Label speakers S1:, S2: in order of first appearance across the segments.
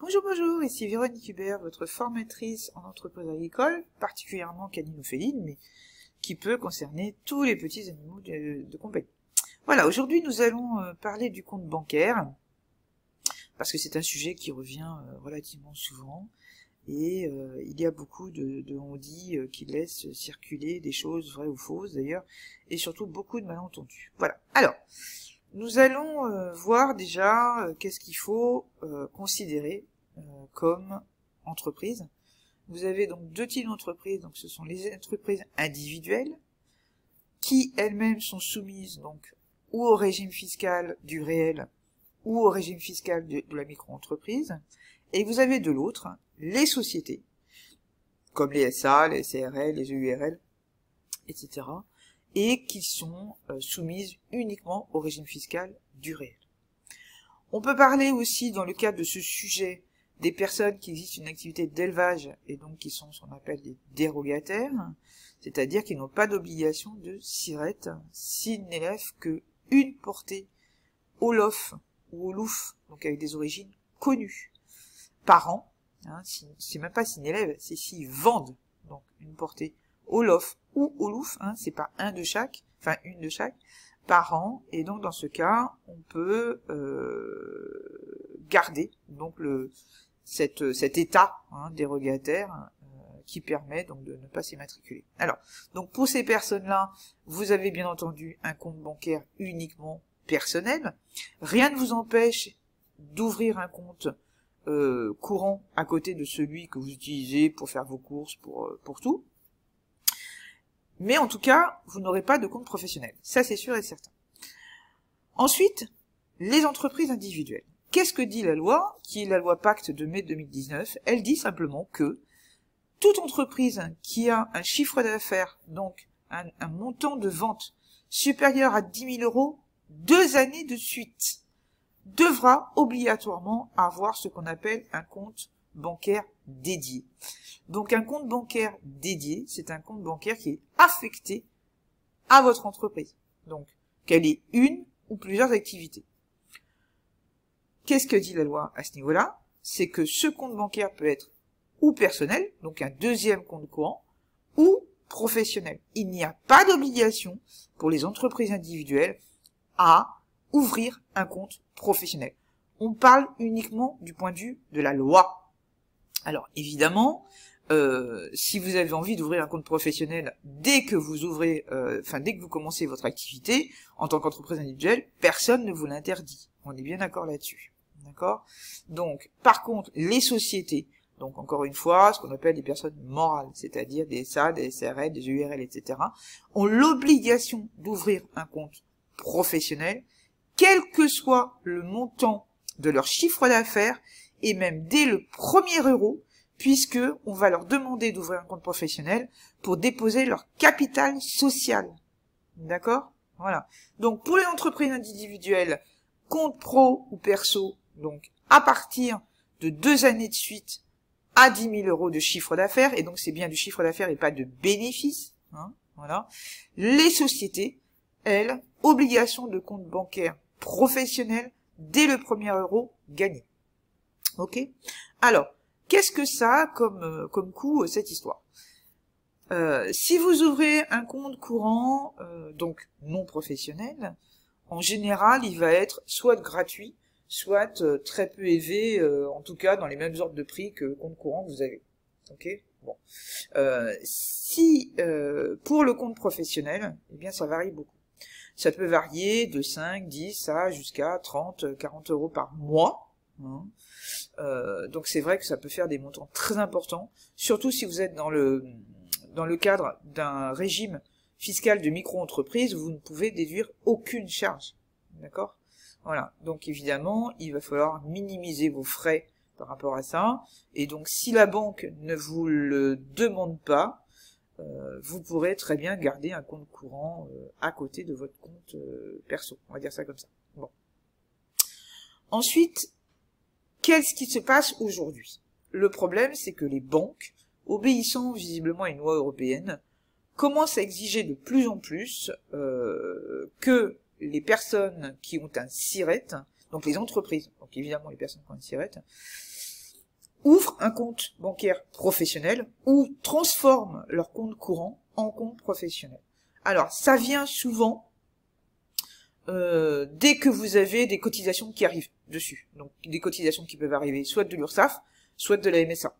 S1: Bonjour, bonjour, ici Véronique Hubert, votre formatrice en entreprise agricole, particulièrement caninophéline, mais qui peut concerner tous les petits animaux de, compagnie. Voilà, aujourd'hui nous allons euh, parler du compte bancaire, parce que c'est un sujet qui revient euh, relativement souvent, et euh, il y a beaucoup de, de on-dit qui laissent circuler des choses vraies ou fausses d'ailleurs, et surtout beaucoup de malentendus. Voilà, alors, nous allons euh, voir déjà euh, qu'est-ce qu'il faut euh, considérer comme entreprise. Vous avez donc deux types d'entreprises, donc ce sont les entreprises individuelles qui elles-mêmes sont soumises donc ou au régime fiscal du réel ou au régime fiscal de, de la micro-entreprise. Et vous avez de l'autre les sociétés, comme les SA, les CRL, les EURL, etc., et qui sont euh, soumises uniquement au régime fiscal du réel. On peut parler aussi, dans le cadre de ce sujet, des personnes qui existent une activité d'élevage et donc qui sont ce qu'on appelle des dérogataires, c'est-à-dire qui n'ont pas d'obligation de sirette s'ils n'élèvent que une portée au lof ou au louf, donc avec des origines connues, par an. Hein, c'est même pas s'ils n'élèvent, c'est s'ils vendent donc une portée au lof ou au louf, hein, c'est pas un de chaque, enfin une de chaque, par an, et donc dans ce cas, on peut euh, garder donc le cette, cet état hein, dérogataire euh, qui permet donc de ne pas s'immatriculer. Alors, donc pour ces personnes-là, vous avez bien entendu un compte bancaire uniquement personnel. Rien ne vous empêche d'ouvrir un compte euh, courant à côté de celui que vous utilisez pour faire vos courses, pour, pour tout. Mais en tout cas, vous n'aurez pas de compte professionnel. Ça, c'est sûr et certain. Ensuite, les entreprises individuelles. Qu'est-ce que dit la loi, qui est la loi Pacte de mai 2019 Elle dit simplement que toute entreprise qui a un chiffre d'affaires, donc un, montant de vente supérieur à 10 000 euros, deux années de suite, devra obligatoirement avoir ce qu'on appelle un compte bancaire dédié. Donc un compte bancaire dédié, c'est un compte bancaire qui est affecté à votre entreprise. Donc qu'elle ait une ou plusieurs activités. Qu'est-ce que dit la loi à ce niveau-là? C'est que ce compte bancaire peut être ou personnel, donc un deuxième compte courant, ou professionnel. Il n'y a pas d'obligation pour les entreprises individuelles à ouvrir un compte professionnel. On parle uniquement du point de vue de la loi. Alors évidemment, euh, si vous avez envie d'ouvrir un compte professionnel dès que vous ouvrez, euh, enfin dès que vous commencez votre activité en tant qu'entreprise individuelle, personne ne vous l'interdit. On est bien d'accord là-dessus. D'accord? Donc, par contre, les sociétés, donc encore une fois, ce qu'on appelle des personnes morales, c'est-à-dire des SA, des SRL, des URL, etc., ont l'obligation d'ouvrir un compte professionnel, quel que soit le montant de leur chiffre d'affaires et même dès le premier euro, puisque on va leur demander d'ouvrir un compte professionnel pour déposer leur capital social. D'accord? Voilà. Donc pour les entreprises individuelles, compte pro ou perso, donc à partir de deux années de suite à 10 000 euros de chiffre d'affaires, et donc c'est bien du chiffre d'affaires et pas de bénéfice. Hein, voilà. Les sociétés, elles, obligation de compte bancaire professionnel dès le premier euro gagné. Ok Alors, qu'est-ce que ça a comme, euh, comme coût, euh, cette histoire? Euh, Si vous ouvrez un compte courant, donc non professionnel, en général, il va être soit gratuit, soit très peu élevé, en tout cas dans les mêmes ordres de prix que le compte courant que vous avez. Ok? Bon. si pour le compte professionnel, eh bien ça varie beaucoup. Ça peut varier de 5, 10 à jusqu'à 30, 40 euros par mois. Hein. Euh, donc c'est vrai que ça peut faire des montants très importants, surtout si vous êtes dans le dans le cadre d'un régime fiscal de micro-entreprise, vous ne pouvez déduire aucune charge. D'accord? Voilà. Donc évidemment, il va falloir minimiser vos frais par rapport à ça. Et donc si la banque ne vous le demande pas, euh, vous pourrez très bien garder un compte courant euh, à côté de votre compte perso. On va dire ça comme ça. Bon. Ensuite, Qu'est-ce qui se passe aujourd'hui? Le problème, c'est que les banques, obéissant visiblement à une loi européenne, commencent à exiger de plus en plus euh, que les personnes qui ont un SIRET, donc les entreprises, donc évidemment les personnes qui ont un SIRET, ouvrent un compte bancaire professionnel ou transforment leur compte courant en compte professionnel. Alors, ça vient souvent euh, dès que vous avez des cotisations qui arrivent dessus. Donc, des cotisations qui peuvent arriver soit de l'URSSAF, soit de la MSA.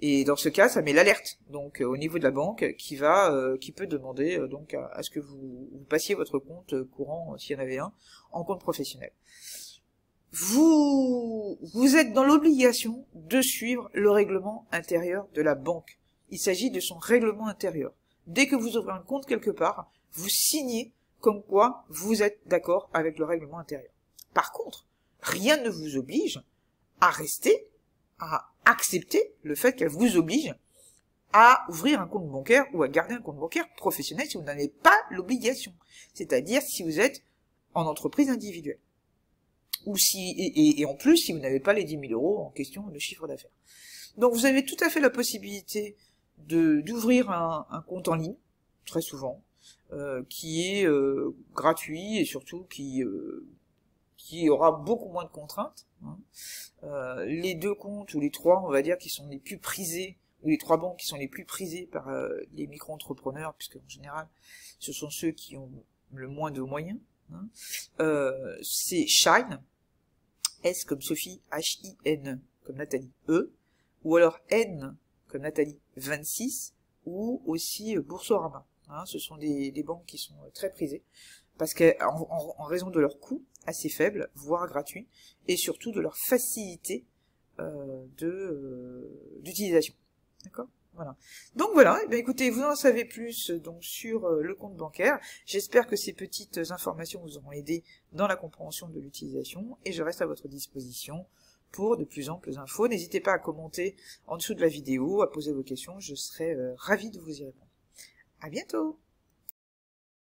S1: Et dans ce cas, ça met l'alerte donc euh, au niveau de la banque qui va, euh, qui peut demander donc à, ce que vous, vous, passiez votre compte courant, s'il y en avait un, en compte professionnel vous, vous êtes dans l'obligation de suivre le règlement intérieur de la banque. Il s'agit de son règlement intérieur. Dès que vous ouvrez un compte quelque part, vous signez comme quoi vous êtes d'accord avec le règlement intérieur. Par contre, rien ne vous oblige à rester, à accepter le fait qu'elle vous oblige à ouvrir un compte bancaire ou à garder un compte bancaire professionnel si vous n'avez pas l'obligation. C'est-à-dire si vous êtes en entreprise individuelle ou si et, en plus si vous n'avez pas les 10 000 euros en question de chiffre d'affaires. Donc vous avez tout à fait la possibilité d'ouvrir un, compte en ligne, très souvent, qui est euh, gratuit et surtout qui euh, qui aura beaucoup moins de contraintes. Hein. les deux comptes ou les trois, on va dire, qui sont les plus prisés ou les trois banques qui sont les plus prisés par les micro-entrepreneurs, puisque en général, ce sont ceux qui ont le moins de moyens. Hein. c'est Shine, S comme Sophie, H-I-N comme Nathalie E, ou alors N comme Nathalie 26, ou aussi euh, Boursorama. Hein, ce sont des, banques qui sont euh, très prisées, parce qu'en en, raison de leur coût assez faible, voire gratuit, et surtout de leur facilité euh, d'utilisation. D'accord? Voilà. Donc voilà, eh écoutez, vous en savez plus euh, donc sur euh, le compte bancaire. J'espère que ces petites informations vous auront aidé dans la compréhension de l'utilisation et je reste à votre disposition pour de plus amples infos. N'hésitez pas à commenter en dessous de la vidéo, à poser vos questions, je serai euh, ravi de vous y répondre. À bientôt